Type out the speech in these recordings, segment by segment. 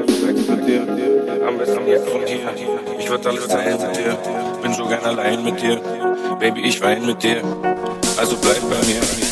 Sex mit dir. Am besten jetzt und hier. Ich würd alles teilen mit dir. Bin so gern allein mit dir. Baby, ich wein mit dir. Also bleib bei mir.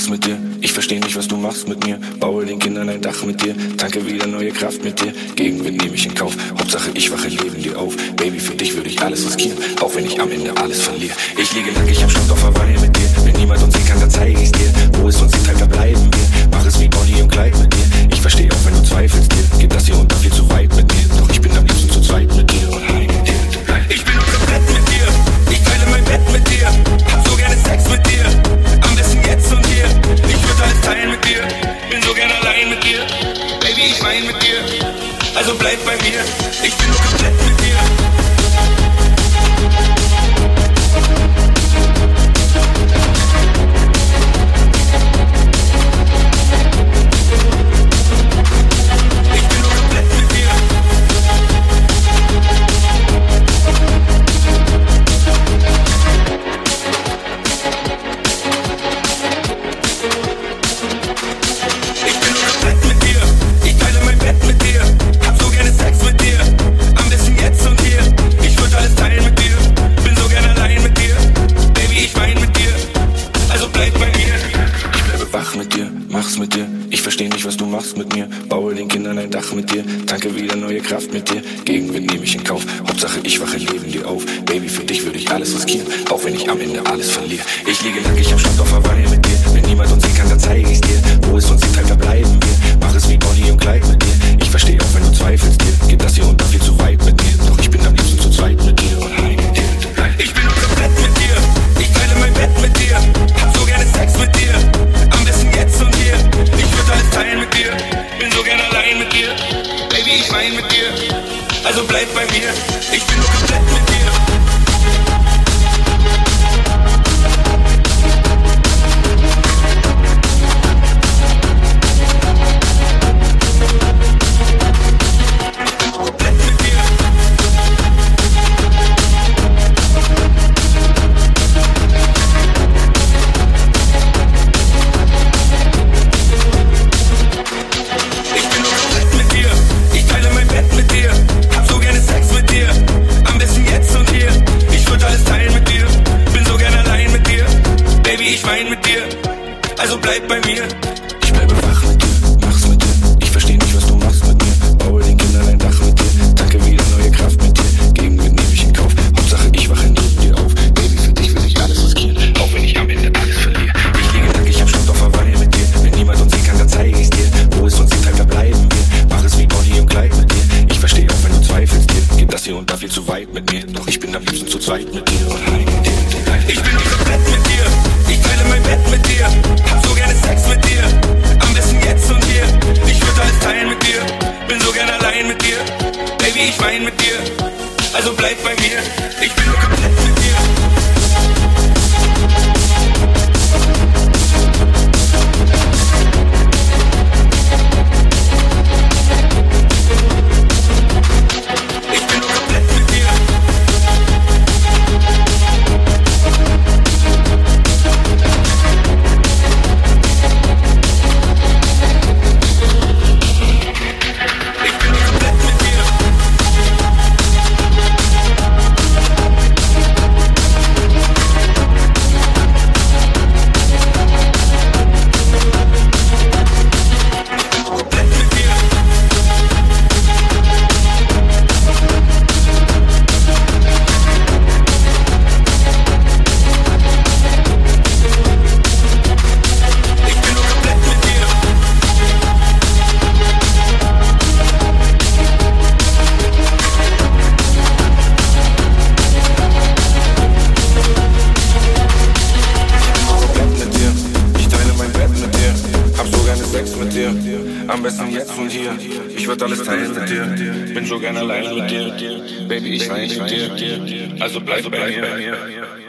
Mach's mit dir. Ich versteh nicht, was du machst mit mir. Baue den Kindern ein Dach mit dir. Tanke wieder neue Kraft mit dir. Gegenwind nehme ich in Kauf. Hauptsache, ich wache neben dir auf. Baby, für dich würde ich alles riskieren. Auch wenn ich am Ende alles verliere. Ich liege nackig am Strand auf Hawaii mit dir. Wenn niemand uns sehen kann, dann zeige ich's dir. Wo es uns hinter bleiben wir. Mach es wie Bonnie und Clyde mit dir. Ich verstehe auch, wenn du zweifelst dir. Geht das Dach mit dir. Tanke wieder neue Kraft mit dir. Gegenwind nehme ich in Kauf. Hauptsache, ich wache neben dir auf. Baby, für dich würde ich alles riskieren. Auch wenn ich am Ende alles verliere. Ich liege nackig am Strand auf Hawaii mit dir. Mit dir. Baby, ich wein mit dir. Also bleib bei mir. Ich bin nur komplett mit dir. Mit dir. Also bleib bei mir. Ich bleibe wach mit dir, mach's mit dir. Ich versteh nicht, was du machst mit mir. Baue den Kindern ein Dach mit dir. Tanke wieder neue Kraft mit dir. Gegenwind nehme ich in Kauf. Hauptsache, ich wache neben dir auf. Baby, für dich will ich alles riskieren. Auch wenn ich am Ende alles verliere. Ich liege nackig am Strand auf Hawaii mit dir. Wenn niemand uns sehen kann, dann zeige ich's dir. Wo es uns hinter bleiben wir. Mach es wie Bonnie und Clyde mit dir. Ich verstehe auch, wenn du zweifelst dir. Geht das hier unter viel zu weit mit mir. Doch ich bin am liebsten zu zweit mit dir. Bei mir. Ich bin nur komplett mit dir. Besten jetzt und hier. Ich würde alles teilen mit dir. Bin so gern allein mit dir. Baby, ich weine mit dir. Also bleib bei mir.